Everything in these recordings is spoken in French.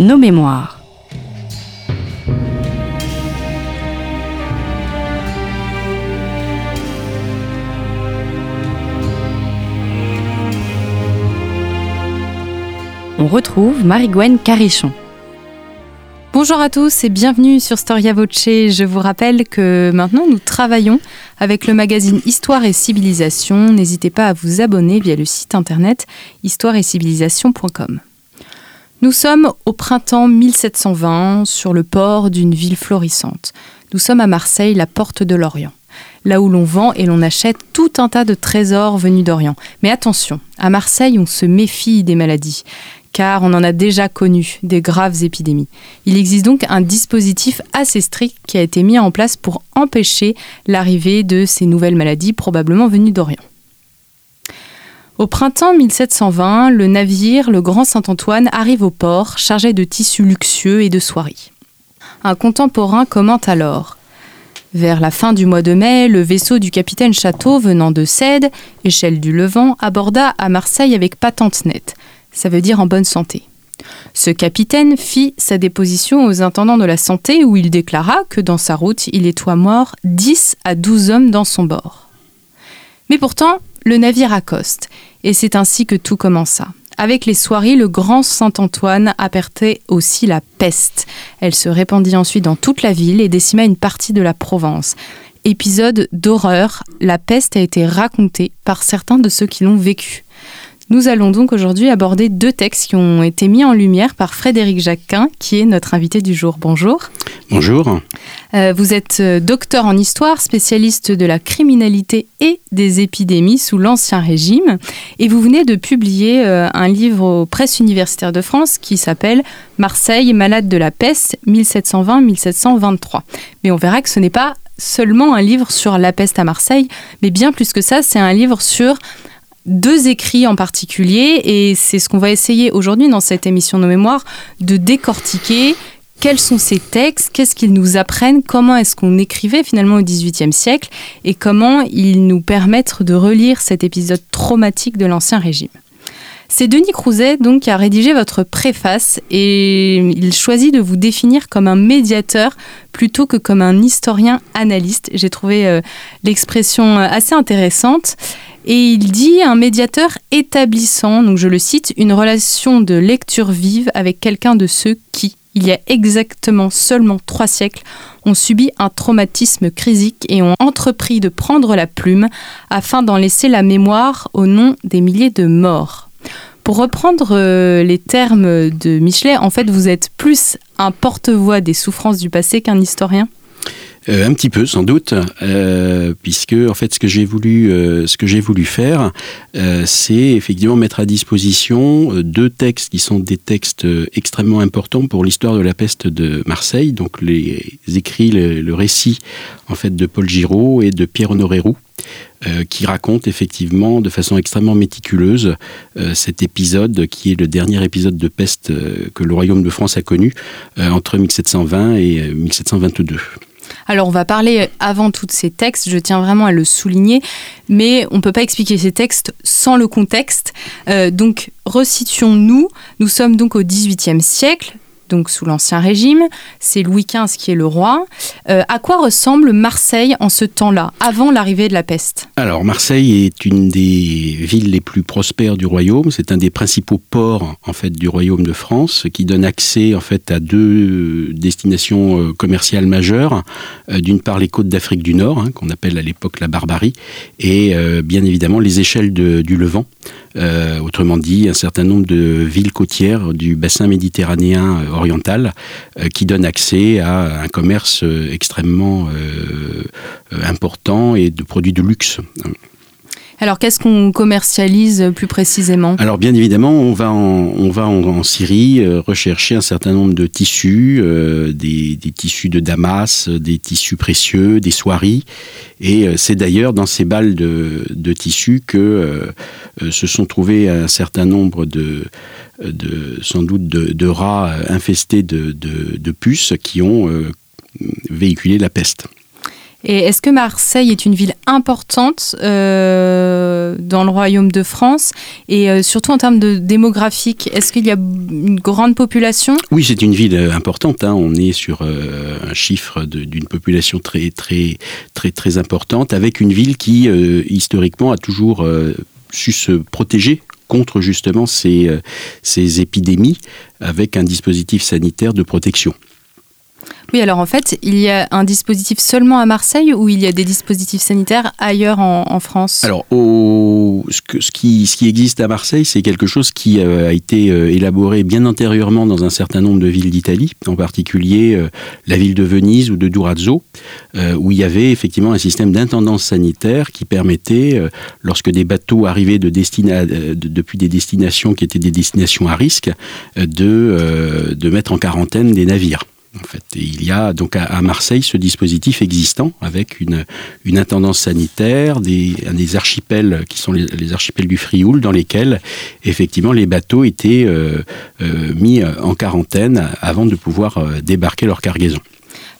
nos mémoires. On retrouve Marie-Gwen Carichon. Bonjour à tous et bienvenue sur Storia Voce. Je vous rappelle que maintenant nous travaillons avec le magazine Histoire et Civilisation. N'hésitez pas à vous abonner via le site internet histoireetcivilisation.com. Nous sommes au printemps 1720 sur le port d'une ville florissante. Nous sommes à Marseille, la porte de l'Orient là où l'on vend et l'on achète tout un tas de trésors venus d'Orient. Mais attention, à Marseille, on se méfie des maladies car on en a déjà connu des graves épidémies. Il existe donc un dispositif assez strict qui a été mis en place pour empêcher l'arrivée de ces nouvelles maladies probablement venues d'Orient. Au printemps 1720, le navire, le Grand Saint-Antoine, arrive au port chargé de tissus luxueux et de soieries. Un contemporain commente alors vers la fin du mois de mai, le vaisseau du capitaine Château venant de Cède, échelle du Levant, aborda à Marseille avec patente nette ça veut dire en bonne santé. Ce capitaine fit sa déposition aux intendants de la santé où il déclara que dans sa route, il étoit mort 10 à 12 hommes dans son bord. Mais pourtant, le navire accoste, et c'est ainsi que tout commença. Avec les soirées, le grand Saint-Antoine apertait aussi la peste. Elle se répandit ensuite dans toute la ville et décima une partie de la Provence. Épisode d'horreur, la peste a été racontée par certains de ceux qui l'ont vécu. Nous allons donc aujourd'hui aborder deux textes qui ont été mis en lumière par Frédéric Jacquin, qui est notre invité du jour. Bonjour. Bonjour. Euh, vous êtes euh, docteur en histoire, spécialiste de la criminalité et des épidémies sous l'Ancien Régime, et vous venez de publier euh, un livre aux presses universitaires de France qui s'appelle Marseille, malade de la peste, 1720-1723. Mais on verra que ce n'est pas seulement un livre sur la peste à Marseille, mais bien plus que ça, c'est un livre sur deux écrits en particulier, et c'est ce qu'on va essayer aujourd'hui dans cette émission de mémoire, de décortiquer quels sont ces textes, qu'est-ce qu'ils nous apprennent, comment est-ce qu'on écrivait finalement au XVIIIe siècle, et comment ils nous permettent de relire cet épisode traumatique de l'Ancien Régime. C'est Denis Crouzet donc qui a rédigé votre préface et il choisit de vous définir comme un médiateur plutôt que comme un historien analyste. J'ai trouvé euh, l'expression assez intéressante. Et il dit un médiateur établissant, donc je le cite, une relation de lecture vive avec quelqu'un de ceux qui, il y a exactement seulement trois siècles, ont subi un traumatisme crisique et ont entrepris de prendre la plume afin d'en laisser la mémoire au nom des milliers de morts. Pour reprendre euh, les termes de Michelet, en fait, vous êtes plus un porte-voix des souffrances du passé qu'un historien? Euh, un petit peu, sans doute, euh, puisque en fait, ce que j'ai voulu, euh, ce que j'ai voulu faire, c'est effectivement mettre à disposition deux textes qui sont des textes extrêmement importants pour l'histoire de la peste de Marseille. Donc, les écrits, le, récit en fait de Paul Giraud et de Pierre-Honoré Roux. qui raconte effectivement de façon extrêmement méticuleuse cet épisode qui est le dernier épisode de peste que le royaume de France a connu entre 1720 et 1722. Alors on va parler avant tous ces textes, je tiens vraiment à le souligner, mais on ne peut pas expliquer ces textes sans le contexte. Euh, donc resituons-nous, nous sommes donc au XVIIIe siècle, donc sous l'Ancien Régime. C'est Louis XV qui est le roi. Euh, à quoi ressemble Marseille en ce temps-là, avant l'arrivée de la peste? Alors, Marseille est une des villes les plus prospères du royaume. C'est un des principaux ports en fait du royaume de France, qui donne accès en fait à deux destinations euh, commerciales majeures. Euh, d'une part, les côtes d'Afrique du Nord, hein, qu'on appelle à l'époque la Barbarie, et bien évidemment les échelles du Levant. Autrement dit, un certain nombre de villes côtières du bassin méditerranéen orientale euh, qui donne accès à un commerce euh, extrêmement euh, important et de produits de luxe. Alors, qu'est-ce qu'on commercialise plus précisément? Alors, bien évidemment, on va en, Syrie rechercher un certain nombre de tissus, des, tissus de Damas, des tissus précieux, des soieries. Et c'est d'ailleurs dans ces balles de, de tissus que se sont trouvés un certain nombre de, sans doute de, rats infestés de, puces qui ont euh, véhiculé la peste. Est-ce que Marseille est une ville importante euh, dans le royaume de France? Et euh, surtout en termes de démographique, est-ce qu'il y a une grande population? Oui, c'est une ville euh, importante. Hein. On est sur un chiffre d'une population très, très, très, très importante, avec une ville qui, historiquement, a toujours su se protéger contre justement ces, ces épidémies avec un dispositif sanitaire de protection. Oui, alors en fait, il y a un dispositif seulement à Marseille ou il y a des dispositifs sanitaires ailleurs en, France? Alors, ce, qui, ce, qui, existe à Marseille, c'est quelque chose qui euh, a été euh, élaboré bien antérieurement dans un certain nombre de villes d'Italie, en particulier euh, la ville de Venise ou de Durazzo, où il y avait effectivement un système d'intendance sanitaire qui permettait, lorsque des bateaux arrivaient de depuis des destinations qui étaient des destinations à risque, de mettre en quarantaine des navires. En fait, il y a donc à, Marseille ce dispositif existant avec une, une intendance sanitaire, des, des archipels qui sont les, archipels du Frioul, dans lesquels effectivement les bateaux étaient euh, euh, mis en quarantaine avant de pouvoir euh, débarquer leur cargaison.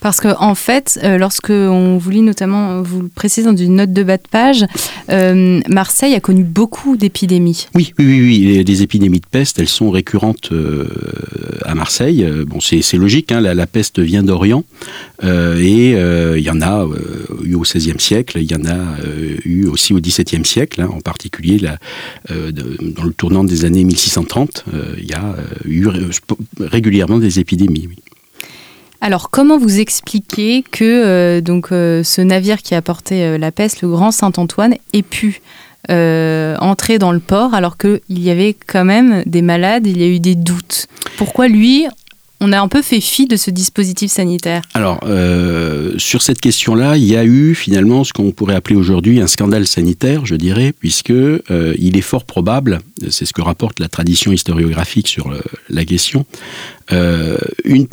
Parce qu'en en fait, euh, lorsque on vous lit notamment, vous le précisez dans une note de bas de page, euh, Marseille a connu beaucoup d'épidémies. Oui, oui, oui, oui. Les, épidémies de peste, elles sont récurrentes euh, à Marseille. Bon, c'est logique, hein, la, peste vient d'Orient. et il y en a eu au XVIe siècle, il y en a eu aussi au XVIIe siècle, hein, en particulier dans le tournant des années 1630, il y a eu régulièrement des épidémies. Alors, comment vous expliquez que euh, donc, euh, ce navire qui a porté euh, la peste, le Grand Saint-Antoine, ait pu entrer dans le port alors qu'il y avait quand même des malades, il y a eu des doutes? Pourquoi lui, on a un peu fait fi de ce dispositif sanitaire Alors, sur cette question-là, il y a eu finalement ce qu'on pourrait appeler aujourd'hui un scandale sanitaire, je dirais, puisque il est fort probable, c'est ce que rapporte la tradition historiographique sur la question, euh, une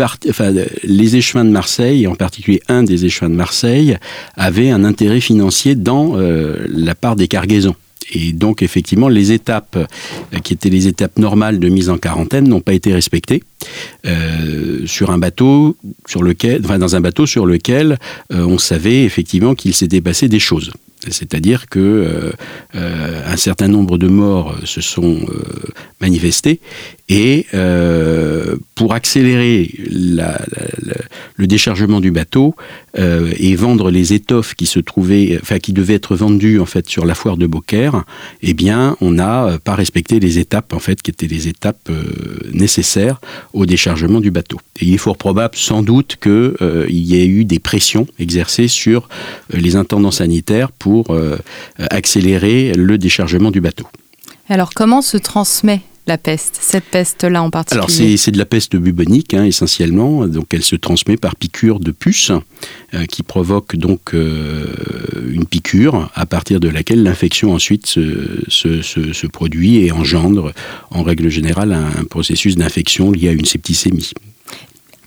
les échevins de Marseille, et en particulier un des échevins de Marseille, avait un intérêt financier dans euh, la part des cargaisons. Et donc, effectivement, les étapes euh, qui étaient les étapes normales de mise en quarantaine n'ont pas été respectées sur un bateau sur lequel, enfin, dans un bateau sur lequel on savait effectivement qu'il s'était passé des choses. C'est-à-dire que euh, euh, un certain nombre de morts se sont euh, manifestés et pour accélérer le déchargement du bateau et vendre les étoffes qui se trouvaient, enfin qui devaient être vendues en fait sur la foire de Beaucaire, eh bien on n'a pas respecté les étapes en fait qui étaient les étapes nécessaires au déchargement du bateau. Il est fort probable sans doute qu'il y ait eu des pressions exercées sur les intendants sanitaires pour euh, accélérer le déchargement du bateau. Alors comment se transmet la peste, cette peste-là en particulier Alors c'est de la peste bubonique hein, essentiellement, donc elle se transmet par piqûre de puce euh, qui provoque donc euh, une piqûre à partir de laquelle l'infection ensuite se, produit et engendre en règle générale un processus d'infection lié à une septicémie.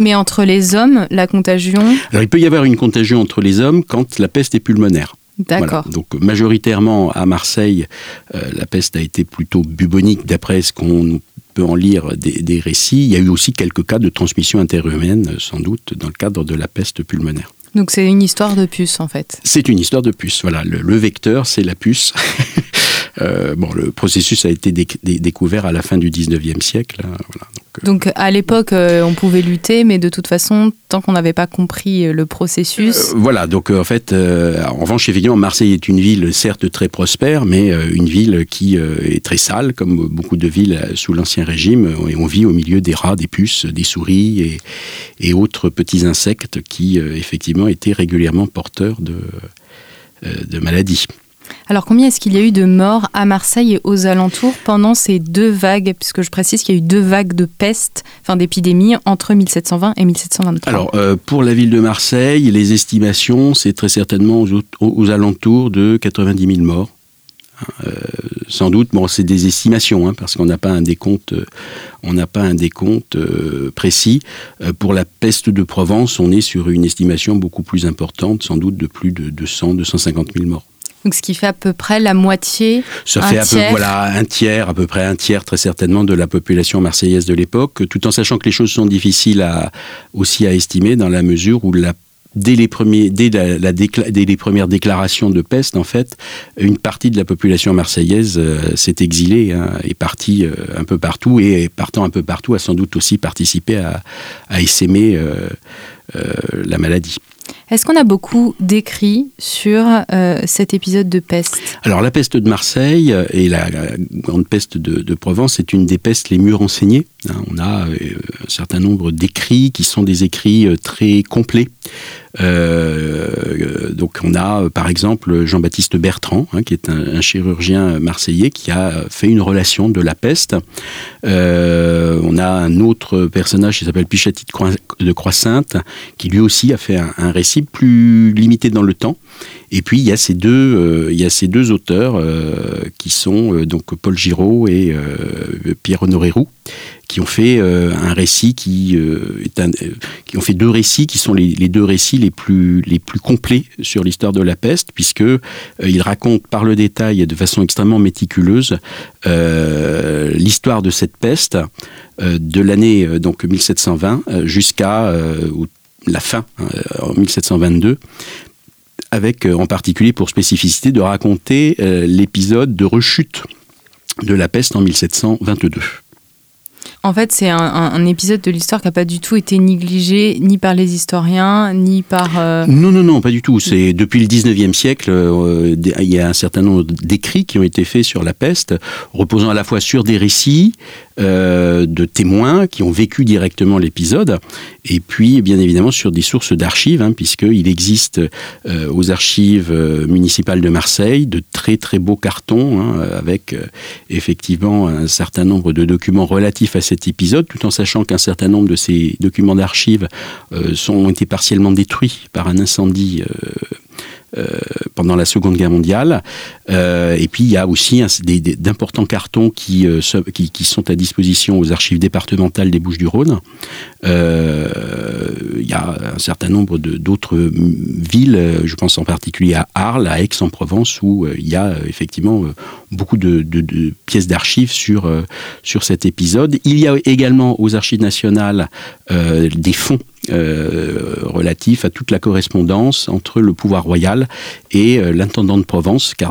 Mais entre les hommes, la contagion Alors il peut y avoir une contagion entre les hommes quand la peste est pulmonaire. D'accord. Donc majoritairement à Marseille, euh, la peste a été plutôt bubonique d'après ce qu'on peut en lire des, récits. Il y a eu aussi quelques cas de transmission interhumaine, sans doute, dans le cadre de la peste pulmonaire. Donc c'est une histoire de puce en fait. C'est une histoire de puce, voilà. Le, vecteur, c'est la puce. Euh, bon, le processus a été découvert à la fin du 19e siècle. Hein, voilà. Donc à l'époque, euh, on pouvait lutter, mais de toute façon, tant qu'on n'avait pas compris euh, le processus. Euh, voilà, donc en fait, en revanche, évidemment, Marseille est une ville certes très prospère, mais une ville qui est très sale, comme beaucoup de villes sous l'Ancien Régime, et on vit au milieu des rats, des puces, des souris et, et autres petits insectes qui, effectivement, étaient régulièrement porteurs de, de maladies. Alors combien est-ce qu'il y a eu de morts à Marseille et aux alentours pendant ces deux vagues Puisque je précise qu'il y a eu deux vagues de peste, enfin d'épidémie, entre 1720 et 1723. Alors euh, pour la ville de Marseille, les estimations, c'est très certainement aux, alentours de 90 000 morts. Euh, sans doute, bon, c'est des estimations, hein, parce qu'on n'a pas un décompte, euh, on n'a pas un décompte précis. pour la peste de Provence, on est sur une estimation beaucoup plus importante, sans doute de plus de 200, 250 000 morts. Donc ce qui fait à peu près la moitié. Ça fait un peu, voilà, un tiers, à peu près un tiers très certainement de la population marseillaise de l'époque, tout en sachant que les choses sont difficiles à, aussi à estimer dans la mesure où la dès les premiers, dès, la, dès les premières déclarations de peste, en fait, une partie de la population marseillaise euh, s'est exilée, hein, est partie euh, un peu partout et partant un peu partout a sans doute aussi participé à, à essaimer euh, la maladie. Est-ce qu'on a beaucoup d'écrits sur cet épisode de peste? Alors la peste de Marseille et la, grande peste de, Provence est une des pestes les mieux renseignées. Hein. on a un certain nombre d'écrits qui sont des écrits très complets euh, donc on a par exemple Jean-Baptiste Bertrand, hein, qui est un, chirurgien marseillais qui a fait une relation de la peste. Euh, on a un autre personnage qui s'appelle Pichati de Croix-Sainte, qui lui aussi a fait un, récit plus limité dans le temps. Et puis il y a ces deux, euh, il y a ces deux auteurs qui sont donc Paul Giraud et Pierre Honoré Roux, qui ont fait euh, un récit qui euh, est un, euh, qui ont fait deux récits qui sont les, les, deux récits les plus les plus complets sur l'histoire de la peste puisque ils racontent par le détail et de façon extrêmement méticuleuse l'histoire de cette peste de l'année donc 1720 jusqu'à la fin en 1722 avec en particulier pour spécificité de raconter l'épisode de rechute de la peste en 1722. En fait, c'est un, épisode de l'histoire qui n'a pas du tout été négligé ni par les historiens, ni par... Euh, non, non, non, pas du tout. C'est depuis le 19e siècle, euh, il y a un certain nombre d'écrits qui ont été faits sur la peste, reposant à la fois sur des récits, euh, de témoins qui ont vécu directement l'épisode, et puis bien évidemment sur des sources d'archives, hein, puisqu'il existe aux archives municipales de Marseille de très très beaux cartons, hein, avec effectivement un certain nombre de documents relatifs à cet épisode, tout en sachant qu'un certain nombre de ces documents d'archives euh, ont été partiellement détruits par un incendie euh, euh, pendant la Seconde Guerre mondiale. Euh, et puis il y a aussi d'importants cartons qui, euh, qui, qui, sont à disposition aux archives départementales des Bouches-du-Rhône. il y a un certain nombre d'autres villes, je pense en particulier à Arles, à Aix-en-Provence, où il y a effectivement beaucoup de, de pièces d'archives sur, sur cet épisode. Il y a également aux archives nationales des fonds euh, relatif à toute la correspondance entre le pouvoir royal et euh, l'intendant de Provence, euh,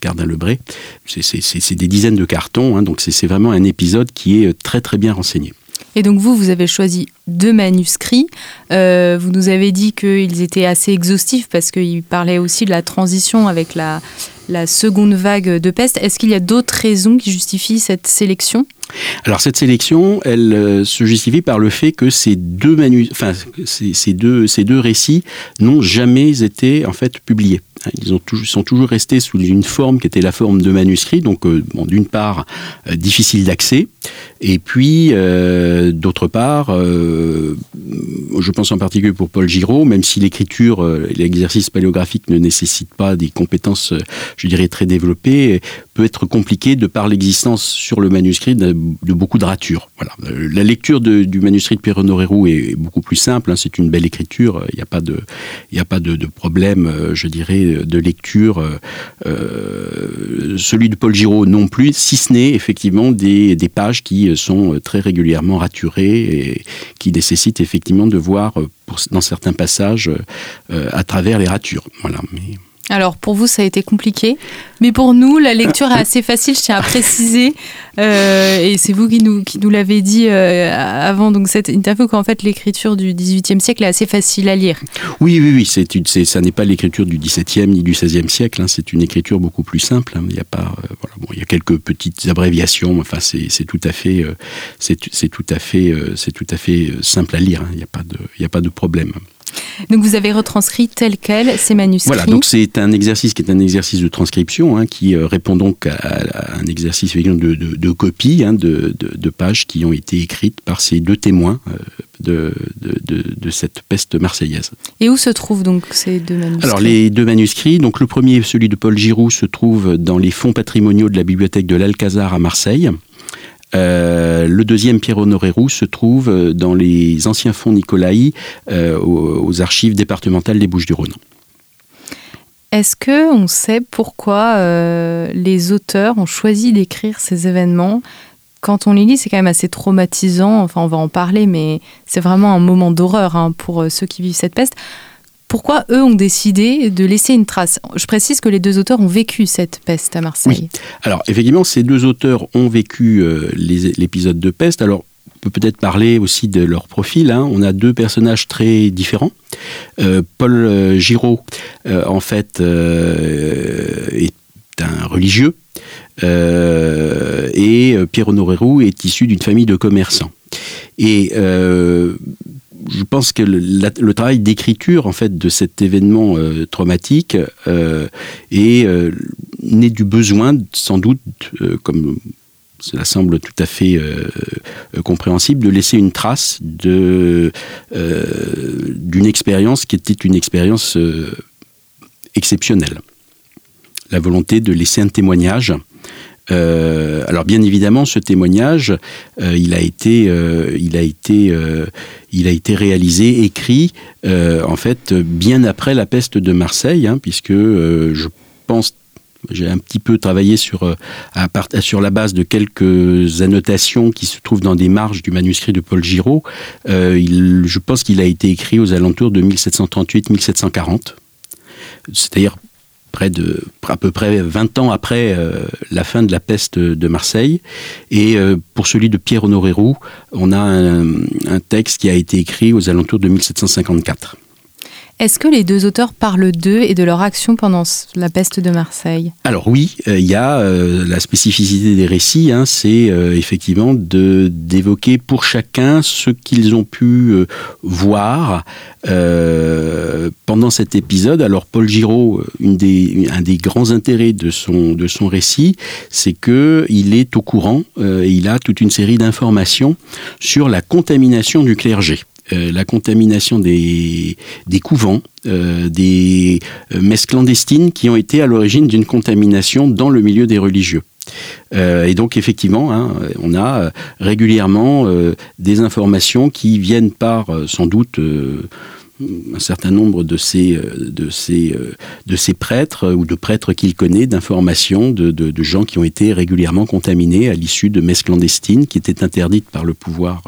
Cardin Lebré. C'est des dizaines de cartons, hein, donc c'est vraiment un épisode qui est très très bien renseigné. Et donc vous, vous avez choisi deux manuscrits. vous nous avez dit qu'ils étaient assez exhaustifs parce qu'ils parlaient aussi de la transition avec la, seconde vague de peste. Est-ce qu'il y a d'autres raisons qui justifient cette sélection? Alors cette sélection, elle euh, se justifie par le fait que ces deux, ces, deux, ces deux récits n'ont jamais été en fait publiés. Ils sont toujours restés sous une forme qui était la forme de manuscrit, donc euh, d'une part euh, difficile d'accès, et puis d'autre part, je pense en particulier pour Paul Giraud, même si l'écriture, l'exercice paléographique ne nécessite pas des compétences, je dirais, très développées, peut être compliqué de par l'existence sur le manuscrit de, beaucoup de ratures. Voilà. La lecture du manuscrit de Pierre Honoré Roux est, beaucoup plus simple. Hein. c'est une belle écriture. Il n'y a pas de, il a pas de, problème, euh, je dirais, de lecture. Euh, celui de Paul Giraud non plus, si ce n'est effectivement des, pages qui sont très régulièrement raturées et qui nécessitent effectivement de voir dans certains passages euh, à travers les ratures. Voilà. Alors pour vous, ça a été compliqué, mais pour nous, la lecture est assez facile, je tiens à préciser, euh, et c'est vous qui nous, qui nous l'avez dit euh, avant donc cette interview, qu'en fait l'écriture du XVIIIe siècle est assez facile à lire. Oui, oui, oui, c'est, ça n'est pas l'écriture du XVIIe ni du XVIe siècle, hein, c'est une écriture beaucoup plus simple, hein. il, y a pas, euh, il y a quelques petites abréviations, enfin c'est, c'est tout à fait, c'est, c'est tout à fait, c'est tout à fait simple à lire, hein. il n'y a, a pas de problème. Donc vous avez retranscrit tel quel ces manuscrits. Voilà, donc c'est un exercice qui est un exercice de transcription hein, qui euh, répond donc à, un exercice de, de, de copie hein, de, de, pages qui ont été écrites par ces deux témoins euh, de, cette peste marseillaise. Et où se trouvent donc ces deux manuscrits? Alors les deux manuscrits, donc le premier, celui de Paul Giroux, se trouve dans les fonds patrimoniaux de la bibliothèque de l'Alcazar à Marseille. Euh, le deuxième, Pierre-Honoré Roux, se trouve euh, dans les anciens fonds Nicolaï euh, aux, archives départementales des Bouches-du-Rhône. Est-ce que on sait pourquoi les auteurs ont choisi d'écrire ces événements? Quand on les lit, c'est quand même assez traumatisant. Enfin, on va en parler, mais c'est vraiment un moment d'horreur hein, pour ceux qui vivent cette peste. Pourquoi eux ont décidé de laisser une trace? Je précise que les deux auteurs ont vécu cette peste à Marseille. Alors effectivement, ces deux auteurs ont vécu euh, l'épisode de peste. Alors on peut peut-être parler aussi de leur profil. Hein. On a deux personnages très différents. Euh, Paul euh, Giraud, en fait, est un religieux. et Pierre Honoré Roux est issu d'une famille de commerçants. Et je pense que le, travail d'écriture en fait de cet événement euh, traumatique euh, est euh, né du besoin, sans doute, comme cela semble tout à fait compréhensible, de laisser une trace d'une expérience qui était une expérience exceptionnelle. La volonté de laisser un témoignage euh, alors bien évidemment, ce témoignage, euh, il a été, euh, il a été, il a été réalisé, écrit, en fait, bien après la peste de Marseille, hein, puisque je pense j'ai un petit peu travaillé sur, sur la base de quelques annotations qui se trouvent dans des marges du manuscrit de Paul Giraud. je pense qu'il a été écrit aux alentours de 1738-1740. C'est-à-dire de, à peu près 20 ans après euh, la fin de la peste de Marseille. Et euh, pour celui de Pierre-Honoré Roux, on a un texte qui a été écrit aux alentours de 1754. Est-ce que les deux auteurs parlent d'eux et de leur action pendant la peste de Marseille? Alors oui, euh, il y a euh, la spécificité des récits, hein, c'est euh, effectivement d'évoquer pour chacun ce qu'ils ont pu voir pendant cet épisode. Alors Paul Giraud, un des grands intérêts de son de son récit, c'est que il est au courant et il a toute une série d'informations sur la contamination du clergé. Euh, la contamination des, couvents, euh, des euh, messes clandestines qui ont été à l'origine d'une contamination dans le milieu des religieux. et donc effectivement, hein, on a régulièrement des informations qui viennent par sans doute un certain nombre de ces, euh, de ces, euh, de ces prêtres ou de prêtres qu'il connaît, d'informations de, de, gens qui ont été régulièrement contaminés à l'issue de messes clandestines qui étaient interdites par le pouvoir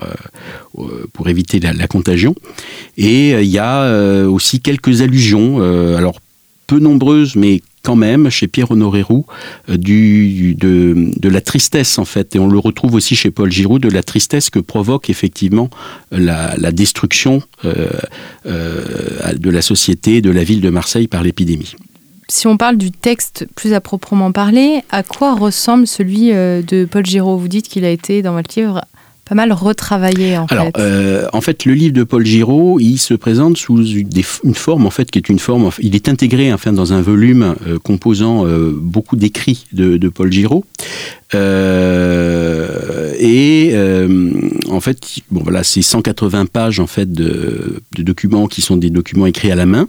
euh, pour éviter la contagion. Et il y a aussi quelques allusions, alors peu nombreuses, mais quand même chez Pierre Honoré Roux euh, de, la tristesse en fait et on le retrouve aussi chez Paul Giroud de la tristesse que provoque effectivement la, la destruction euh, euh, de la société de la ville de Marseille par l'épidémie. Si on parle du texte plus à proprement parler, à quoi ressemble celui de Paul Giraud Vous dites qu'il a été dans votre livre pas mal retravaillé en Alors, fait. Euh, en fait, le livre de Paul Giraud, il se présente sous une forme en fait qui est une forme. Il est intégré enfin dans un volume euh, composant euh, beaucoup d'écrits de, de, Paul Giraud. Et en fait, bon voilà, c'est 180 pages en fait de, documents qui sont des documents écrits à la main.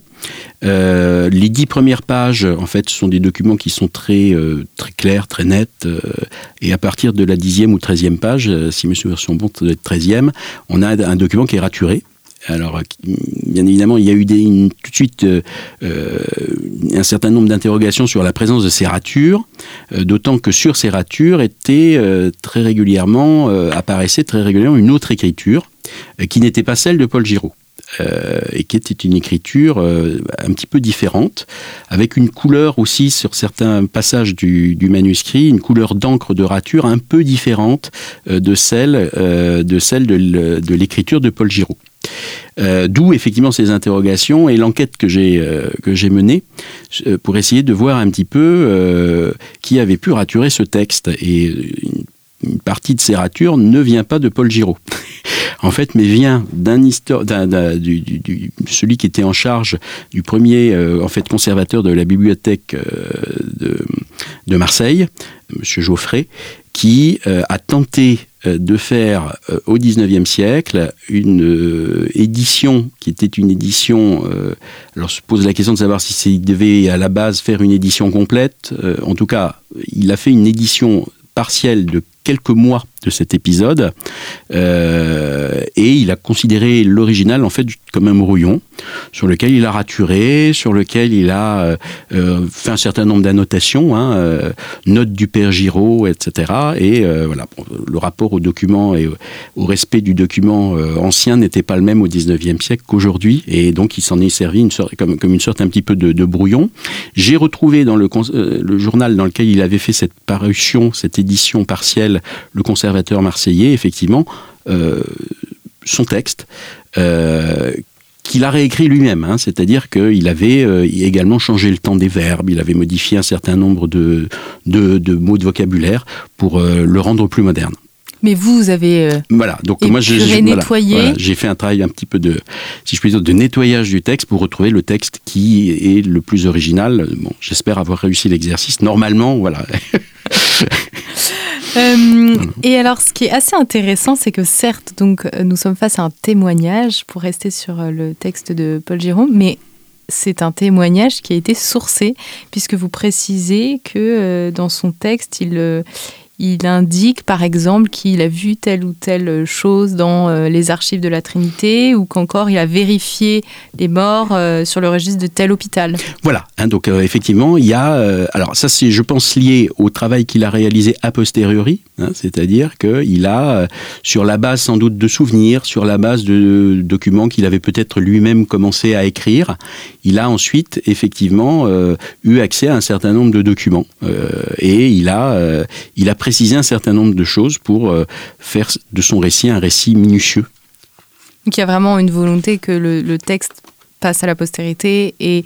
Euh, les dix premières pages, en fait, sont des documents qui sont très très clairs, très nets. et à partir de la dixième ou treizième page, si mes souvenirs sont doit être treizième, on a un document qui est raturé. Alors, bien évidemment, il y a eu tout de suite euh, euh, un certain nombre d'interrogations sur la présence de ces ratures, euh, d'autant que sur ces ratures était très régulièrement, apparaissait très régulièrement une autre écriture qui n'était pas celle de Paul Giraud. et qui était une écriture un petit peu différente, avec une couleur aussi sur certains passages du, manuscrit, une couleur d'encre de rature un peu différente de celle de, celle de l'écriture de Paul Giraud. Euh, d'où effectivement ces interrogations et l'enquête que j'ai euh, que j'ai menée euh, pour essayer de voir un petit peu qui avait pu raturer ce texte. Et une, partie de ces ratures ne vient pas de Paul Giraud. en fait, mais vient d'un histoire, du, du, celui qui était en charge du premier en fait conservateur de la bibliothèque de, Marseille, Monsieur Geoffrey, qui a tenté de faire euh, au XIXe siècle une euh, édition qui était une édition. alors se pose la question de savoir si il devait à la base faire une édition complète. en tout cas, il a fait une édition partielle de quelques mois de cet épisode. Euh, et il a considéré l'original en fait comme un brouillon sur lequel il a raturé, sur lequel il a euh, euh, fait un certain nombre d'annotations, hein, notes du père Giraud, etc. Et voilà, le rapport au document et au respect du document ancien n'était pas le même au 19e siècle qu'aujourd'hui. Et donc il s'en est servi une sorte, comme, comme, une sorte un petit peu de, de brouillon. J'ai retrouvé dans le, le journal dans lequel il avait fait cette parution, cette édition partielle, le conservateur marseillais, effectivement, euh, son texte. Euh, qu'il a réécrit lui-même, hein. c'est-à-dire qu'il avait euh, également changé le temps des verbes, il avait modifié un certain nombre de, de, mots de vocabulaire pour le rendre plus moderne. Mais vous, vous avez voilà donc moi j'ai nettoyé. j'ai fait un travail un petit peu de si je puis dire de nettoyage du texte pour retrouver le texte qui est le plus original. Bon, j'espère avoir réussi l'exercice. Normalement, voilà. Euh, et alors, ce qui est assez intéressant, c'est que certes, donc, nous sommes face à un témoignage, pour rester sur euh, le texte de Paul Jérôme, mais c'est un témoignage qui a été sourcé, puisque vous précisez que euh, dans son texte, il, il indique par exemple qu'il a vu telle ou telle chose dans euh, les archives de la Trinité ou qu'encore il a vérifié les morts euh, sur le registre de tel hôpital. Voilà, hein, donc euh, effectivement, il y a... alors ça c'est je pense lié au travail qu'il a réalisé a posteriori, hein, c'est-à-dire qu'il a, sur la base sans doute de souvenirs, sur la base de documents qu'il avait peut-être lui-même commencé à écrire, il a ensuite effectivement eu accès à un certain nombre de documents et il a, il a préciser un certain nombre de choses pour euh, faire de son récit un récit minutieux. Donc il y a vraiment une volonté que le, texte passe à la postérité et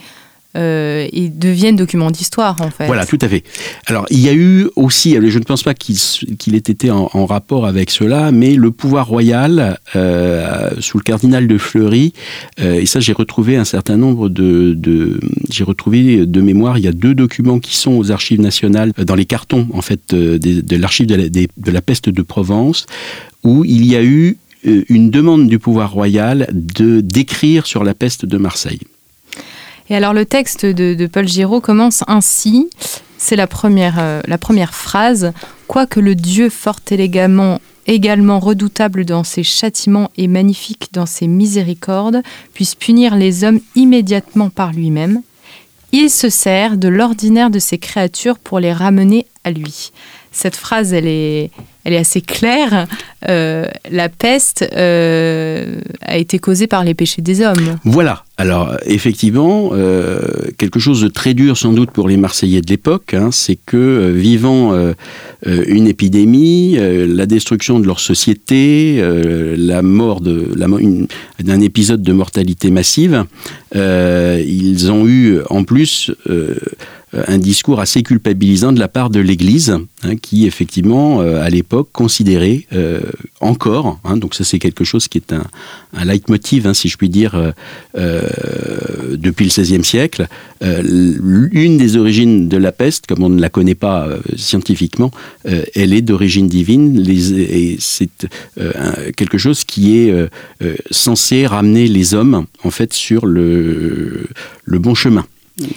euh, devienne document d'histoire en fait. Voilà, tout à fait. Alors il y a eu aussi, je ne pense pas qu'il ait été en, rapport avec cela, mais le pouvoir royal euh, sous le cardinal de Fleury, euh, et ça j'ai retrouvé un certain nombre de, j'ai retrouvé de mémoire, il y a deux documents qui sont aux archives nationales dans les cartons en fait de, l'archive de, de la peste de Provence, où il y a eu une demande du pouvoir royal de d'écrire sur la peste de Marseille. Et alors le texte de, Paul Giraud commence ainsi, c'est la première, euh, la première phrase, Quoique le Dieu fort élégamment également redoutable dans ses châtiments et magnifique dans ses miséricordes, puisse punir les hommes immédiatement par lui-même, il se sert de l'ordinaire de ses créatures pour les ramener à lui. Cette phrase, elle est, elle est assez claire. Euh, la peste euh, a été causée par les péchés des hommes. Voilà. Alors effectivement, euh, quelque chose de très dur sans doute pour les Marseillais de l'époque, hein, c'est que vivant une épidémie, la destruction de leur société, la mort d'un épisode de mortalité massive, ils ont eu en plus un discours assez culpabilisant de la part de l'Église, hein, qui effectivement à l'époque considéré euh, encore, hein, donc ça c'est quelque chose qui est un, un leitmotiv, hein, si je puis dire, euh, euh, depuis le XVIe siècle. une des origines de la peste, comme on ne la connaît pas scientifiquement, elle est d'origine divine, et c'est quelque chose qui est censé ramener les hommes en fait sur le, le bon chemin.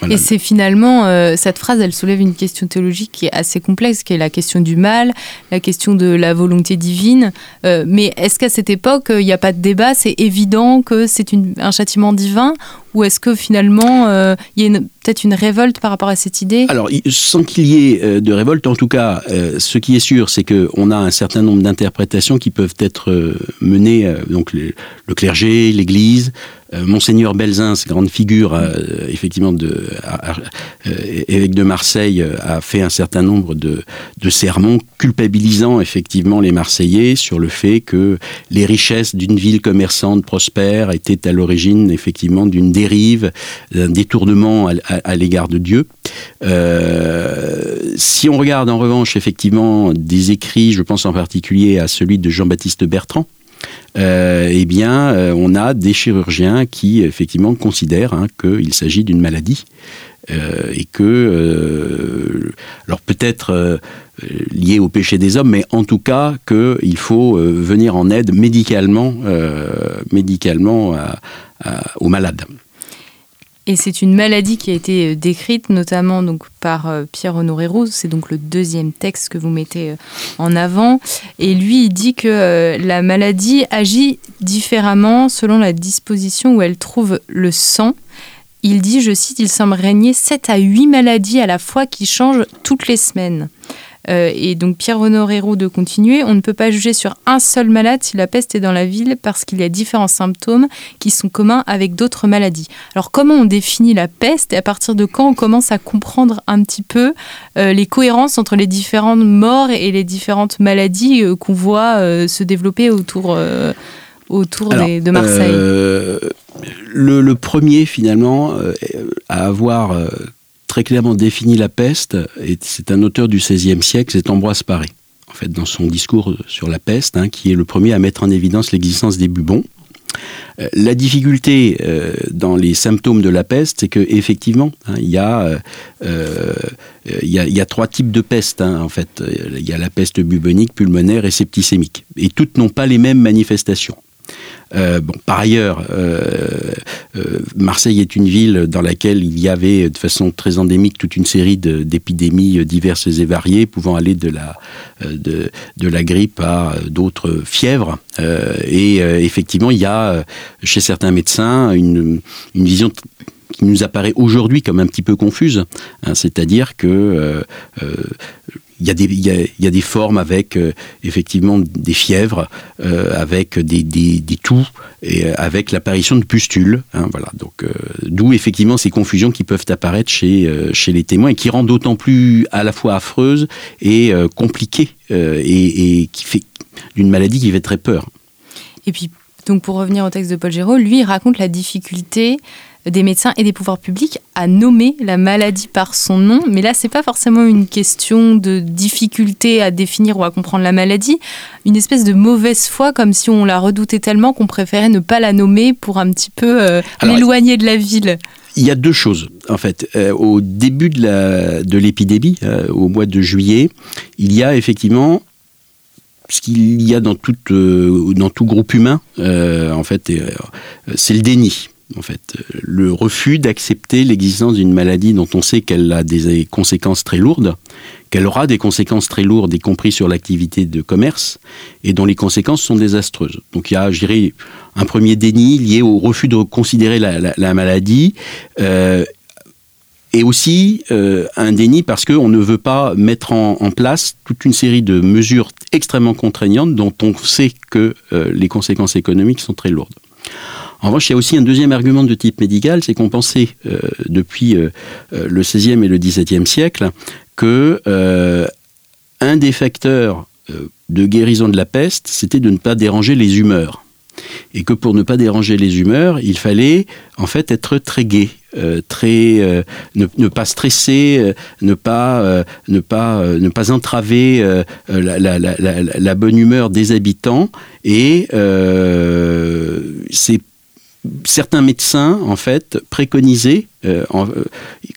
Et c'est finalement, euh, cette phrase, elle soulève une question théologique qui est assez complexe, qui est la question du mal, la question de la volonté divine. Euh, mais est-ce qu'à cette époque, il n'y a pas de débat? C'est évident que c'est un châtiment divin? Ou est-ce que finalement, euh, il y a peut-être une révolte par rapport à cette idée Alors, sans qu'il y ait de révolte, en tout cas, ce qui est sûr, c'est qu'on a un certain nombre d'interprétations qui peuvent être menées, donc le clergé, l'Église, euh, Monseigneur Belzins, grande figure, euh, effectivement, de, euh, évêque de Marseille, a fait un certain nombre de, sermons culpabilisant effectivement les Marseillais sur le fait que les richesses d'une ville commerçante prospère étaient à l'origine effectivement d'une dérive, d'un détournement à, l'égard de Dieu. si on regarde en revanche effectivement des écrits, je pense en particulier à celui de Jean-Baptiste Bertrand, euh, eh bien, euh, on a des chirurgiens qui effectivement considèrent hein, qu'il s'agit d'une maladie euh, et que, alors peut-être lié au péché des hommes, mais en tout cas qu'il faut venir en aide médicalement aux malades. Et c'est une maladie qui a été euh, décrite notamment donc par euh, Pierre Honoré Roux. C'est donc le deuxième texte que vous mettez euh, en avant. Et lui, il dit que la maladie agit différemment selon la disposition où elle trouve le sang. Il dit, je cite, il semble régner 7 à 8 maladies à la fois qui changent toutes les semaines. Euh, et donc Pierre Honoré de continuer, on ne peut pas juger sur un seul malade si la peste est dans la ville parce qu'il y a différents symptômes qui sont communs avec d'autres maladies. Alors comment on définit la peste et à partir de quand on commence à comprendre un petit peu euh, les cohérences entre les différentes morts et les différentes maladies euh, qu'on voit se développer autour autour de Marseille? le, premier, finalement, à avoir très clairement définit la peste, et c'est un auteur du XVIe siècle, c'est Ambroise Paré, en fait, dans son discours sur la peste, hein, qui est le premier à mettre en évidence l'existence des bubons. Euh, la difficulté euh, dans les symptômes de la peste, c'est que effectivement, hein, il, y a, euh, il, y a, trois types de peste. Hein, en fait, il y a la peste bubonique, pulmonaire et septicémique, et toutes n'ont pas les mêmes manifestations. Euh, bon, par ailleurs, euh, euh, Marseille est une ville dans laquelle il y avait de façon très endémique toute une série d'épidémies diverses et variées, pouvant aller de la, de, la grippe à d'autres fièvres. et effectivement, il y a chez certains médecins une, une vision qui nous apparaît aujourd'hui comme un petit peu confuse, hein, c'est-à-dire que il y, a des, formes avec euh, effectivement des fièvres, euh, avec des, des, toux et euh, avec l'apparition de pustules. Hein, voilà. Donc, d'où effectivement ces confusions qui peuvent apparaître chez, les témoins et qui rendent d'autant plus à la fois affreuses et compliquées et, et, qui fait d'une maladie qui fait très peur. Et puis, donc pour revenir au texte de Paul Géraud, lui il raconte la difficulté des médecins et des pouvoirs publics à nommer la maladie par son nom. Mais là, c'est pas forcément une question de difficulté à définir ou à comprendre la maladie, une espèce de mauvaise foi, comme si on la redoutait tellement qu'on préférait ne pas la nommer pour un petit peu euh, l'éloigner de la ville. Il y a deux choses, en fait. Euh, au début de l'épidémie, de euh, au mois de juillet, il y a effectivement ce qu'il y a dans tout, tout groupe humain, en fait, c'est le déni en fait, le refus d'accepter l'existence d'une maladie dont on sait qu'elle a des conséquences très lourdes, qu'elle aura des conséquences très lourdes, y compris sur l'activité de commerce, et dont les conséquences sont désastreuses. Donc il y a, je dirais, un premier déni lié au refus de considérer la, maladie, euh, et aussi euh, un déni parce qu'on ne veut pas mettre en, place toute une série de mesures extrêmement contraignantes dont on sait que euh, les conséquences économiques sont très lourdes. En revanche, il y a aussi un deuxième argument de type médical, c'est qu'on pensait euh, depuis le XVIe et le XVIIe siècle que un des facteurs de guérison de la peste, c'était de ne pas déranger les humeurs. Et que pour ne pas déranger les humeurs, il fallait en fait être très gai, très ne, pas stresser, ne pas ne pas ne pas entraver la, bonne humeur des habitants. Et c'est certains médecins, en fait, préconisaient, euh, euh,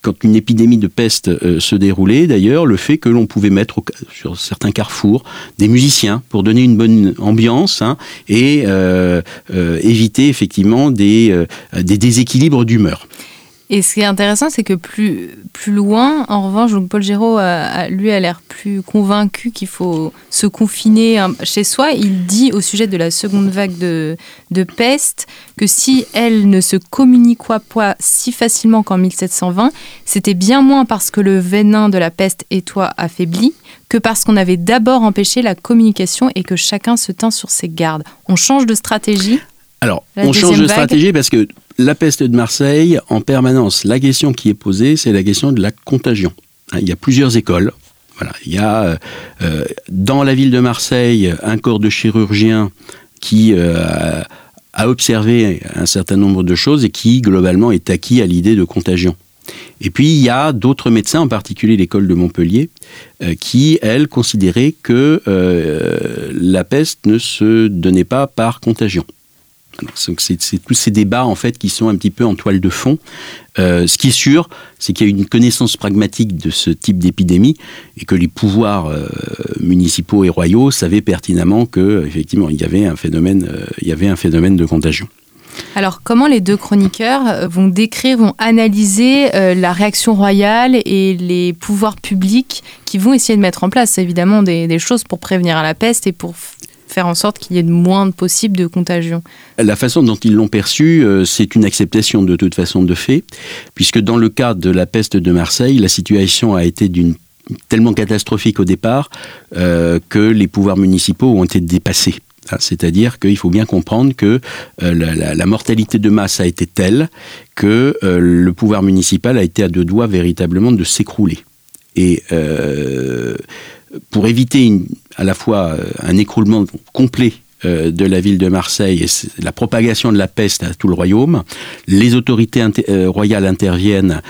quand une épidémie de peste euh, se déroulait, d'ailleurs, le fait que l'on pouvait mettre sur certains carrefours des musiciens pour donner une bonne ambiance hein, et éviter effectivement des, des déséquilibres d'humeur. Et ce qui est intéressant, c'est que plus, plus loin, en revanche, donc Paul Géraud, a, lui, a l'air plus convaincu qu'il faut se confiner chez soi. Il dit au sujet de la seconde vague de, de peste que si elle ne se communiquait pas si facilement qu'en 1720, c'était bien moins parce que le venin de la peste étoit affaibli que parce qu'on avait d'abord empêché la communication et que chacun se tint sur ses gardes. On change de stratégie alors, on change de stratégie parce que la peste de Marseille, en permanence, la question qui est posée, c'est la question de la contagion. Hein, il y a plusieurs écoles. Voilà, il y a euh, euh, dans la ville de Marseille un corps de chirurgiens qui euh, a observé un certain nombre de choses et qui globalement est acquis à l'idée de contagion. Et puis il y a d'autres médecins, en particulier l'école de Montpellier, qui, elles, considéraient que la peste ne se donnait pas par contagion. C'est tous ces débats en fait qui sont un petit peu en toile de fond. Euh, ce qui est sûr, c'est qu'il y a une connaissance pragmatique de ce type d'épidémie et que les pouvoirs euh, municipaux et royaux savaient pertinemment que effectivement il y avait un phénomène, euh, il y avait un phénomène de contagion. Alors, comment les deux chroniqueurs vont décrire, vont analyser la réaction royale et les pouvoirs publics qui vont essayer de mettre en place, évidemment, des choses pour prévenir la peste et pour faire en sorte qu'il y ait le moins possible de contagion La façon dont ils l'ont perçu, euh, c'est une acceptation de toute façon de fait, puisque dans le cas de la peste de Marseille, la situation a été d'une tellement catastrophique au départ euh, que les pouvoirs municipaux ont été dépassés. Hein, c'est-à-dire qu'il faut bien comprendre que euh, la, mortalité de masse a été telle que le pouvoir municipal a été à deux doigts véritablement de s'écrouler. Et pour éviter à la fois euh, un écroulement complet euh, de la ville de Marseille et la propagation de la peste à tout le royaume, les autorités euh, royales interviennent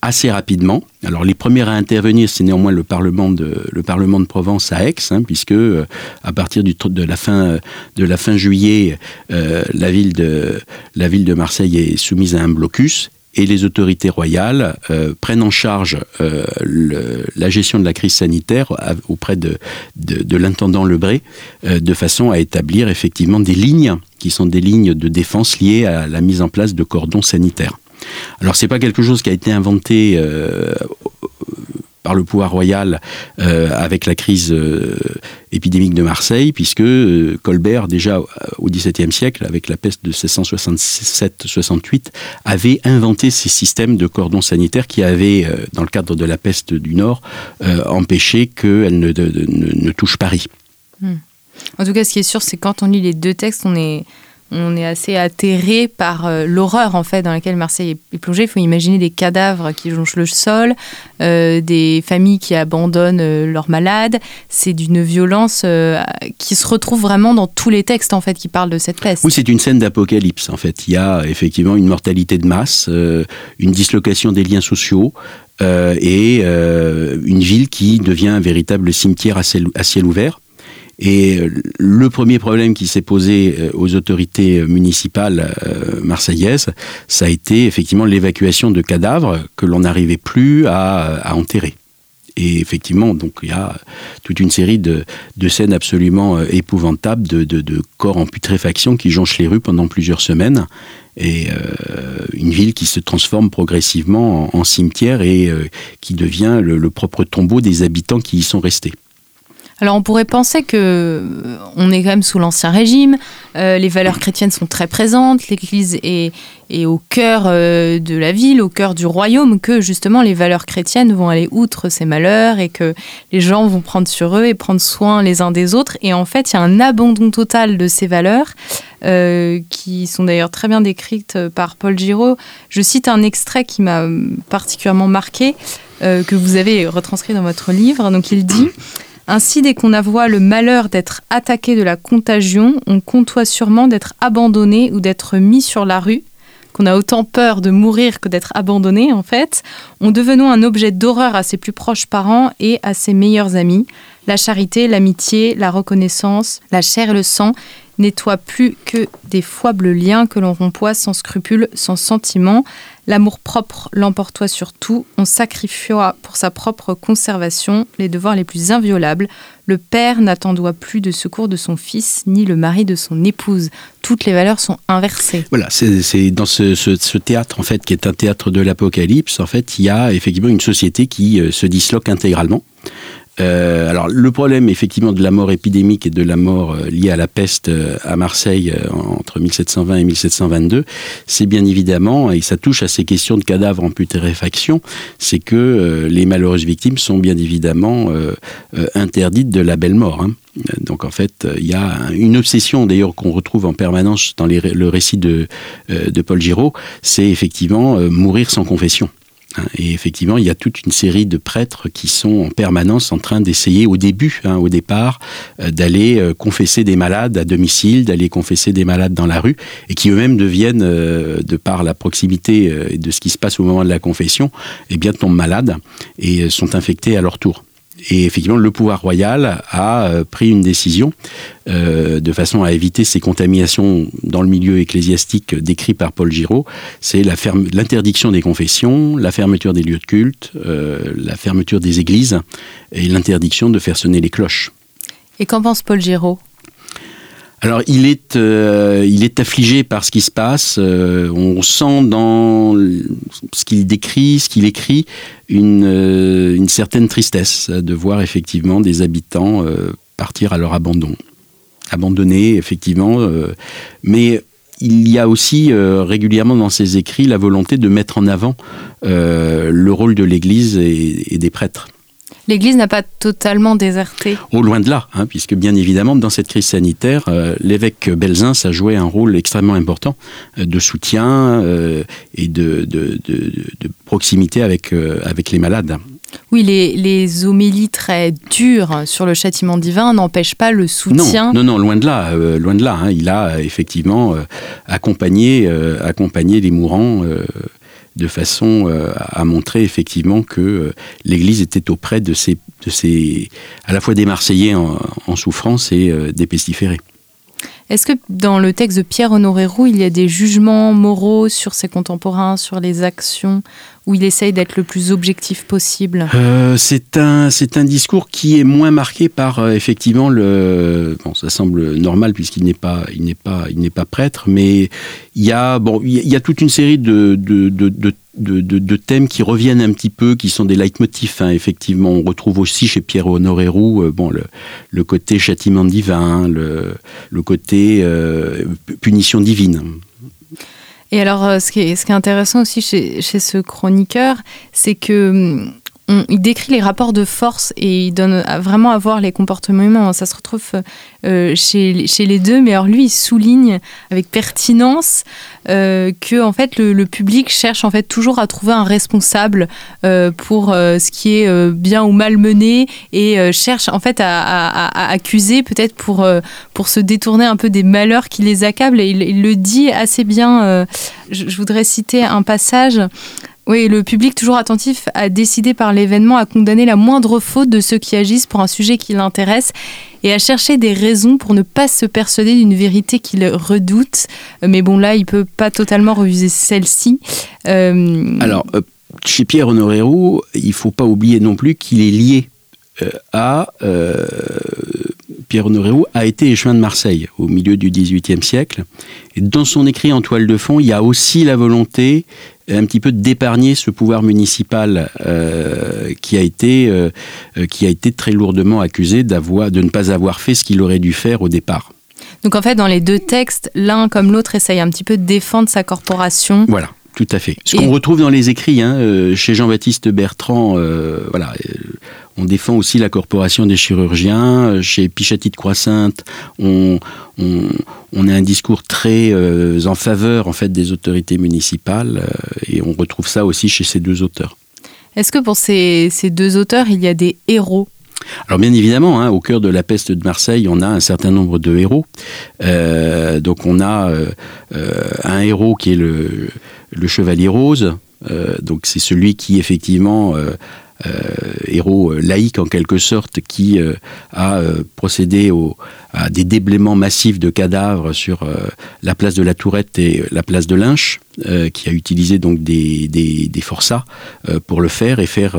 assez rapidement. Alors les premières à intervenir, c'est néanmoins le Parlement de Provence à Aix, hein, puisque à partir de la fin de juillet, la ville de Marseille est soumise à un blocus et les autorités royales euh, prennent en charge euh, la gestion de la crise sanitaire auprès de, l'intendant Lebré, euh, de façon à établir effectivement des lignes qui sont des lignes de défense liées à la mise en place de cordons sanitaires. Alors c'est pas quelque chose qui a été inventé par le pouvoir royal euh, avec la crise euh, épidémique de Marseille, puisque euh, Colbert, déjà au XVIIe siècle, avec la peste de 1667-68, avait inventé ces systèmes de cordons sanitaires qui avaient, dans le cadre de la peste du Nord, empêché qu'elle ne, ne, ne, touche Paris. Hmm. En tout cas, ce qui est sûr, c'est quand on lit les deux textes, on est on est assez atterré par euh, l'horreur en fait dans laquelle Marseille est, plongée. Il faut imaginer des cadavres qui jonchent le sol, euh, des familles qui abandonnent euh, leurs malades. C'est d'une violence qui se retrouve vraiment dans tous les textes en fait qui parlent de cette peste. Oui, c'est une scène d'apocalypse en fait. Il y a effectivement une mortalité de masse, une dislocation des liens sociaux. Et une ville qui devient un véritable cimetière à ciel ouvert. Et le premier problème qui s'est posé euh, aux autorités municipales euh, marseillaises, ça a été effectivement l'évacuation de cadavres que l'on n'arrivait plus à, enterrer. Et effectivement, donc il y a toute une série de, scènes absolument euh, épouvantables de, corps en putréfaction qui jonchent les rues pendant plusieurs semaines. Et euh, une ville qui se transforme progressivement en, cimetière et euh, qui devient le propre tombeau des habitants qui y sont restés. Alors on pourrait penser que euh, on est quand même sous l'ancien régime, euh, les valeurs chrétiennes sont très présentes, l'Église est, au cœur euh, de la ville, au cœur du royaume, que justement les valeurs chrétiennes vont aller outre ces malheurs et que les gens vont prendre sur eux et prendre soin les uns des autres. Et en fait, il y a un abandon total de ces valeurs qui sont d'ailleurs très bien décrites par Paul Giraud. Je cite un extrait qui m'a particulièrement marqué, que vous avez retranscrit dans votre livre. Donc il dit... Ainsi, dès qu'on avoit le malheur d'être attaqué de la contagion, on comptoie sûrement d'être abandonné ou d'être mis sur la rue, qu'on a autant peur de mourir que d'être abandonné en fait, en devenant un objet d'horreur à ses plus proches parents et à ses meilleurs amis. La charité, l'amitié, la reconnaissance, la chair et le sang nettoient plus que des foibles liens que l'on rompoit sans scrupule, sans sentiment. L'amour propre l'emportoit sur tout, on sacrifia pour sa propre conservation les devoirs les plus inviolables. Le père n'attendoit plus de secours de son fils, ni le mari de son épouse. Toutes les valeurs sont inversées. Voilà, c'est dans ce, ce, ce, théâtre, en fait, qui est un théâtre de l'apocalypse, en fait, il y a effectivement une société qui euh, se disloque intégralement. Euh, alors le problème effectivement de la mort épidémique et de la mort euh, liée à la peste euh, à Marseille entre 1720 et 1722, c'est bien évidemment, et ça touche à ces questions de cadavres en putréfaction, c'est que les malheureuses victimes sont bien évidemment interdites de la belle mort. Hein. Donc en fait, il y a une obsession d'ailleurs qu'on retrouve en permanence dans le récit de Paul Giraud, c'est effectivement mourir sans confession. Et effectivement, il y a toute une série de prêtres qui sont en permanence en train d'essayer, au début, hein, au départ, euh, d'aller euh, confesser des malades à domicile, d'aller confesser des malades dans la rue, et qui eux-mêmes deviennent, euh, de par la proximité de ce qui se passe au moment de la confession, eh bien tombent malades et sont infectés à leur tour. Et effectivement, le pouvoir royal a euh, pris une décision euh, de façon à éviter ces contaminations dans le milieu ecclésiastique décrit par Paul Giraud. C'est l'interdiction des confessions, la fermeture des lieux de culte, euh, la fermeture des églises et l'interdiction de faire sonner les cloches. Et qu'en pense Paul Giraud? Alors il est, euh, il est affligé par ce qui se passe. Euh, on sent dans ce qu'il décrit, ce qu'il écrit, une, euh, une, certaine tristesse de voir effectivement des habitants partir à leur abandon. Abandonnés, effectivement. mais il y a aussi régulièrement dans ses écrits la volonté de mettre en avant le rôle de l'Église et des prêtres. L'Église n'a pas totalement déserté Au loin de là, hein, puisque bien évidemment, dans cette crise sanitaire, euh, l'évêque Belzins a joué un rôle extrêmement important euh, de soutien euh, et de, de, proximité avec, avec les malades. Oui, les, les, homélies très dures sur le châtiment divin n'empêchent pas le soutien. Non, non, non loin de là. loin de là hein. il a effectivement accompagné, accompagné les mourants de façon euh, à montrer effectivement que euh, l'Église était auprès de ces, à la fois des Marseillais en, souffrance et euh, des pestiférés. Est-ce que dans le texte de Pierre-Honoré Roux, il y a des jugements moraux sur ses contemporains, sur les actions, où il essaye d'être le plus objectif possible C'est un, un discours qui est moins marqué par effectivement le. Bon, ça semble normal puisqu'il n'est pas, il pas, il pas prêtre, mais il y a, bon, y a toute une série de, de, de, de thèmes qui reviennent un petit peu, qui sont des leitmotifs. Hein. Effectivement, on retrouve aussi chez Pierre-Honoré Roux euh, bon, le, le, côté châtiment divin, le, le côté euh, punition divine. Et alors, euh, ce qui est, intéressant aussi chez, chez ce chroniqueur, c'est que il décrit les rapports de force et il donne vraiment à voir les comportements humains. Ça se retrouve euh, chez, chez, les deux, mais alors lui, il souligne avec pertinence euh, que en fait le, public cherche en fait toujours à trouver un responsable euh, pour ce qui est bien ou mal mené et cherche en fait à, accuser peut-être pour pour se détourner un peu des malheurs qui les accablent. Et il, le dit assez bien. je voudrais citer un passage. Oui, le public toujours attentif a décidé par l'événement à condamner la moindre faute de ceux qui agissent pour un sujet qui l'intéresse et à chercher des raisons pour ne pas se persuader d'une vérité qu'il redoute. Mais bon, là, il peut pas totalement refuser celle-ci. Euh, Alors, euh, chez Pierre Honoré Roux, il faut pas oublier non plus qu'il est lié euh, à Pierre Honoré Roux a été échevin de Marseille au milieu du XVIIIe siècle. Et dans son écrit en toile de fond, il y a aussi la volonté un petit peu d'épargner ce pouvoir municipal euh, qui a été euh, qui a été très lourdement accusé d'avoir de ne pas avoir fait ce qu'il aurait dû faire au départ. Donc en fait, dans les deux textes, l'un comme l'autre essaye un petit peu de défendre sa corporation. Voilà. Tout à fait. Ce qu'on retrouve dans les écrits, hein, euh, chez Jean-Baptiste Bertrand, voilà, on défend aussi la corporation des chirurgiens. Chez Pichati de Croix-Sainte, on, on, a un discours très euh, en faveur en fait des autorités municipales euh, et on retrouve ça aussi chez ces deux auteurs. Est-ce que pour ces, deux auteurs, il y a des héros? Alors bien évidemment, hein, au cœur de la peste de Marseille, on a un certain nombre de héros. Euh, donc on a un héros qui est le, le Chevalier Rose. donc c'est celui qui effectivement euh, héros euh, laïque en quelque sorte qui euh, a procédé au, des déblaiements massifs de cadavres sur la place de la Tourette et la place de Lynch, qui a utilisé donc des, des, forçats pour le faire et faire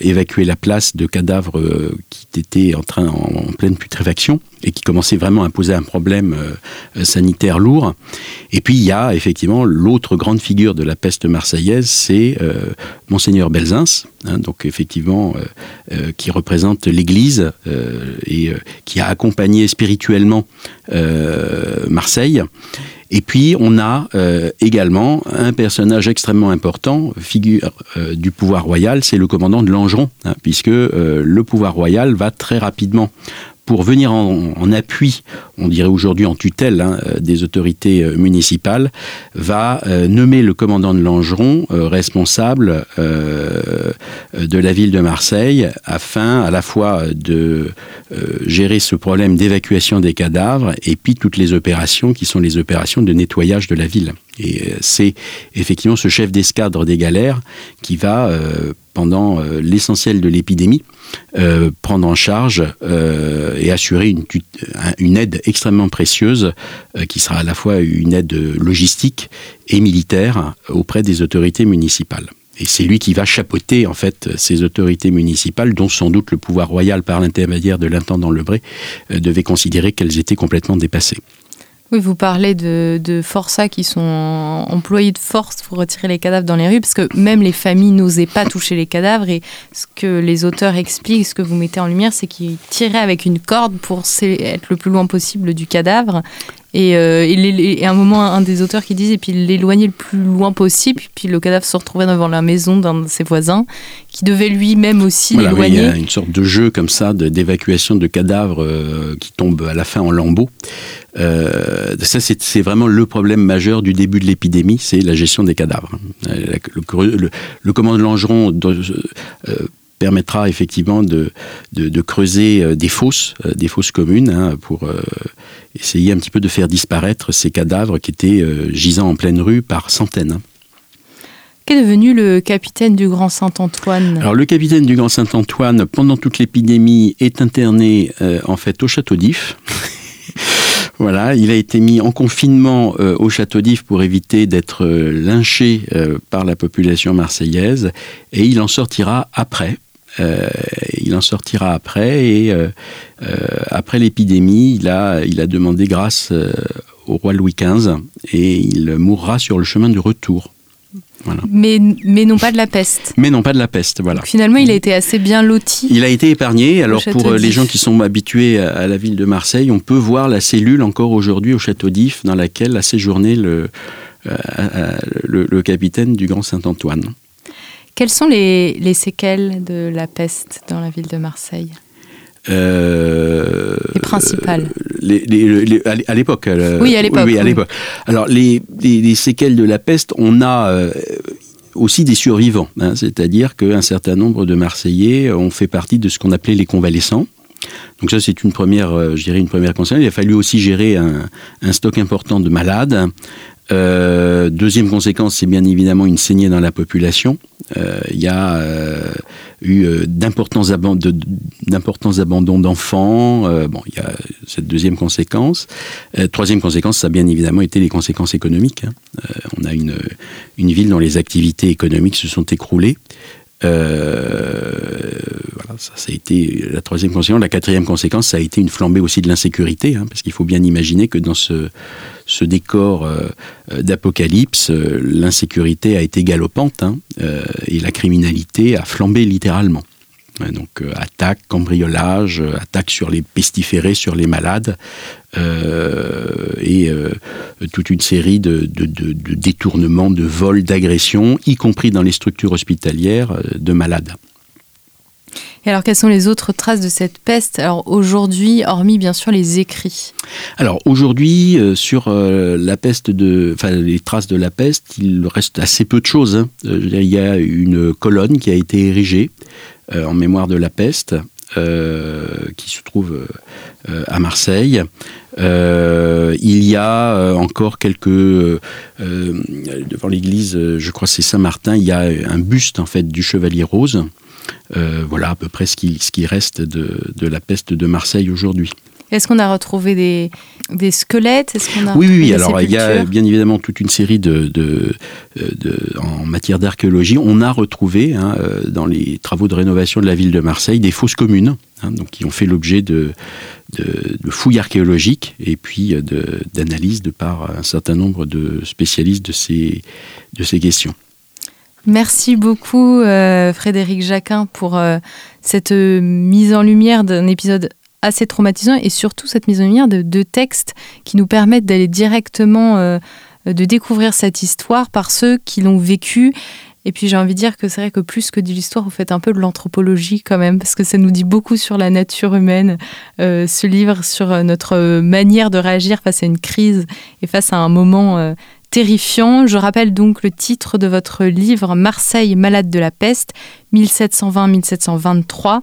évacuer la place de cadavres qui étaient en train en, pleine putréfaction et qui commençaient vraiment à poser un problème sanitaire lourd. Et puis il y a effectivement l'autre grande figure de la peste marseillaise, c'est monseigneur Belzins, hein, donc effectivement euh, euh, qui représente l'Église euh, et qui a accompagné spirituellement Marseille. Et puis on a également un personnage extrêmement important, figure du pouvoir royal, c'est le commandant de Langeron, hein, puisque le pouvoir royal va très rapidement pour venir en, appui, on dirait aujourd'hui en tutelle hein, euh, des autorités euh, municipales, va euh, nommer le commandant de Langeron responsable de la ville de Marseille afin à la fois de gérer ce problème d'évacuation des cadavres et puis toutes les opérations qui sont les opérations de nettoyage de la ville. Et c'est effectivement ce chef d'escadre des galères qui va, pendant l'essentiel de l'épidémie, euh, prendre en charge euh, et assurer une, aide extrêmement précieuse euh, qui sera à la fois une aide logistique et militaire auprès des autorités municipales. et c'est lui qui va chapeauter en fait ces autorités municipales, dont sans doute le pouvoir royal par l'intermédiaire de l'intendant Lebré devait considérer qu'elles étaient complètement dépassées. Oui, vous parlez de, de forçats qui sont employés de force pour retirer les cadavres dans les rues, parce que même les familles n'osaient pas toucher les cadavres. Et ce que les auteurs expliquent, ce que vous mettez en lumière, c'est qu'ils tiraient avec une corde pour être le plus loin possible du cadavre. Et, euh, et, à un moment, un des auteurs qui disait, et puis l'éloigner le plus loin possible, puis le cadavre se retrouvait devant la maison d'un de ses voisins, qui devait lui-même aussi l'éloigner. il y a une sorte de jeu comme ça d'évacuation de, cadavres euh, qui tombe à la fin en lambeaux. Euh, ça, c'est vraiment le problème majeur du début de l'épidémie, c'est la gestion des cadavres. Le, le, commandant Langeron permettra effectivement de, de, creuser euh, des fosses, euh, des fosses communes, hein, pour euh, essayer un petit peu de faire disparaître ces cadavres qui étaient gisant en pleine rue par centaines. Hein. Qu'est devenu le capitaine du Grand Saint-Antoine? Alors le capitaine du Grand Saint-Antoine, pendant toute l'épidémie, est interné en fait au château d'If. Voilà, il a été mis en confinement au château d'If pour éviter d'être lynché par la population marseillaise et il en sortira après euh, il en sortira après et euh, euh, après l'épidémie, il a, il a demandé grâce au roi Louis XV et il mourra sur le chemin du retour. Mais, mais non pas de la peste. Mais non pas de la peste, voilà. finalement, il a été assez bien loti. Il a été épargné. Alors pour les gens qui sont habitués à, la ville de Marseille, on peut voir la cellule encore aujourd'hui au château d'If dans laquelle a séjourné le, le, le capitaine du Grand Saint-Antoine. Quelles sont les, séquelles de la peste dans la ville de Marseille euh, les principales. à l'époque. Euh, oui, à l'époque. Oui. Alors, les, séquelles de la peste, on a euh, aussi des survivants. Hein, c'est-à-dire qu'un certain nombre de Marseillais ont fait partie de ce qu'on appelait les convalescents. Donc ça, c'est une première, je dirais une première conséquence. Il a fallu aussi gérer un, un stock important de malades. Euh, deuxième conséquence, c'est bien évidemment une saignée dans la population. Euh, il y a euh, eu d'importants abandons d'enfants. bon, il y a cette deuxième conséquence. troisième conséquence, ça a bien évidemment été les conséquences économiques. Hein. on a une, une ville dont les activités économiques se sont écroulées. Euh, voilà, ça, ça, a été la troisième conséquence. La quatrième conséquence, ça a été une flambée aussi de l'insécurité, hein, parce qu'il faut bien imaginer que dans ce, ce décor euh, d'apocalypse, euh, l'insécurité a été galopante hein, et la criminalité a flambé littéralement. Donc attaque, cambriolage, attaque sur les pestiférés, sur les malades, euh, et euh, toute une série de, détournements, de vols, d'agressions, y compris dans les structures hospitalières euh, de malades. Et alors, quelles sont les autres traces de cette peste? Alors aujourd'hui, hormis bien sûr les écrits. Alors aujourd'hui, sur la peste de, enfin les traces de la peste, il reste assez peu de choses. Hein. il y a une colonne qui a été érigée en mémoire de la peste, qui se trouve à Marseille. Euh, il y a euh, encore quelques euh, devant l'église, je crois c'est Saint-Martin, il y a un buste en fait du chevalier rose. voilà à peu près ce qui, ce qui reste de la peste de Marseille aujourd'hui. Est-ce qu'on a retrouvé des, des squelettes? Est-ce qu'on a Oui, oui, alors il y a bien évidemment toute une série de, de, de en matière d'archéologie. On a retrouvé hein, dans les travaux de rénovation de la ville de Marseille des fosses communes, hein, donc qui ont fait l'objet de, de, fouilles archéologiques et puis euh, d'analyses de, par un certain nombre de spécialistes de ces, de ces questions. Merci beaucoup euh, Frédéric Jacquin pour euh, cette mise en lumière d'un épisode assez traumatisant et surtout cette mise en lumière de textes qui nous permettent d'aller directement, de découvrir cette histoire par ceux qui l'ont vécue et puis j'ai envie de dire que c'est vrai que plus que de l'histoire, vous faites un peu de l'anthropologie quand même, parce que ça nous dit beaucoup sur la nature humaine, euh, ce livre sur euh, notre manière de réagir face à une crise et face à un moment euh, terrifiant. Je rappelle donc le titre de votre livre Marseille malade de la peste 1720-1723.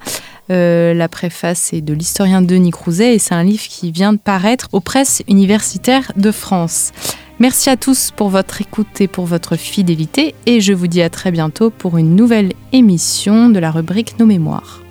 La préface est de l'historien Denis Crouzet et c'est un livre qui vient de paraître aux presses universitaires de France. Merci à tous pour votre écoute et pour votre fidélité et je vous dis à très bientôt pour une nouvelle émission de la rubrique Nos mémoires.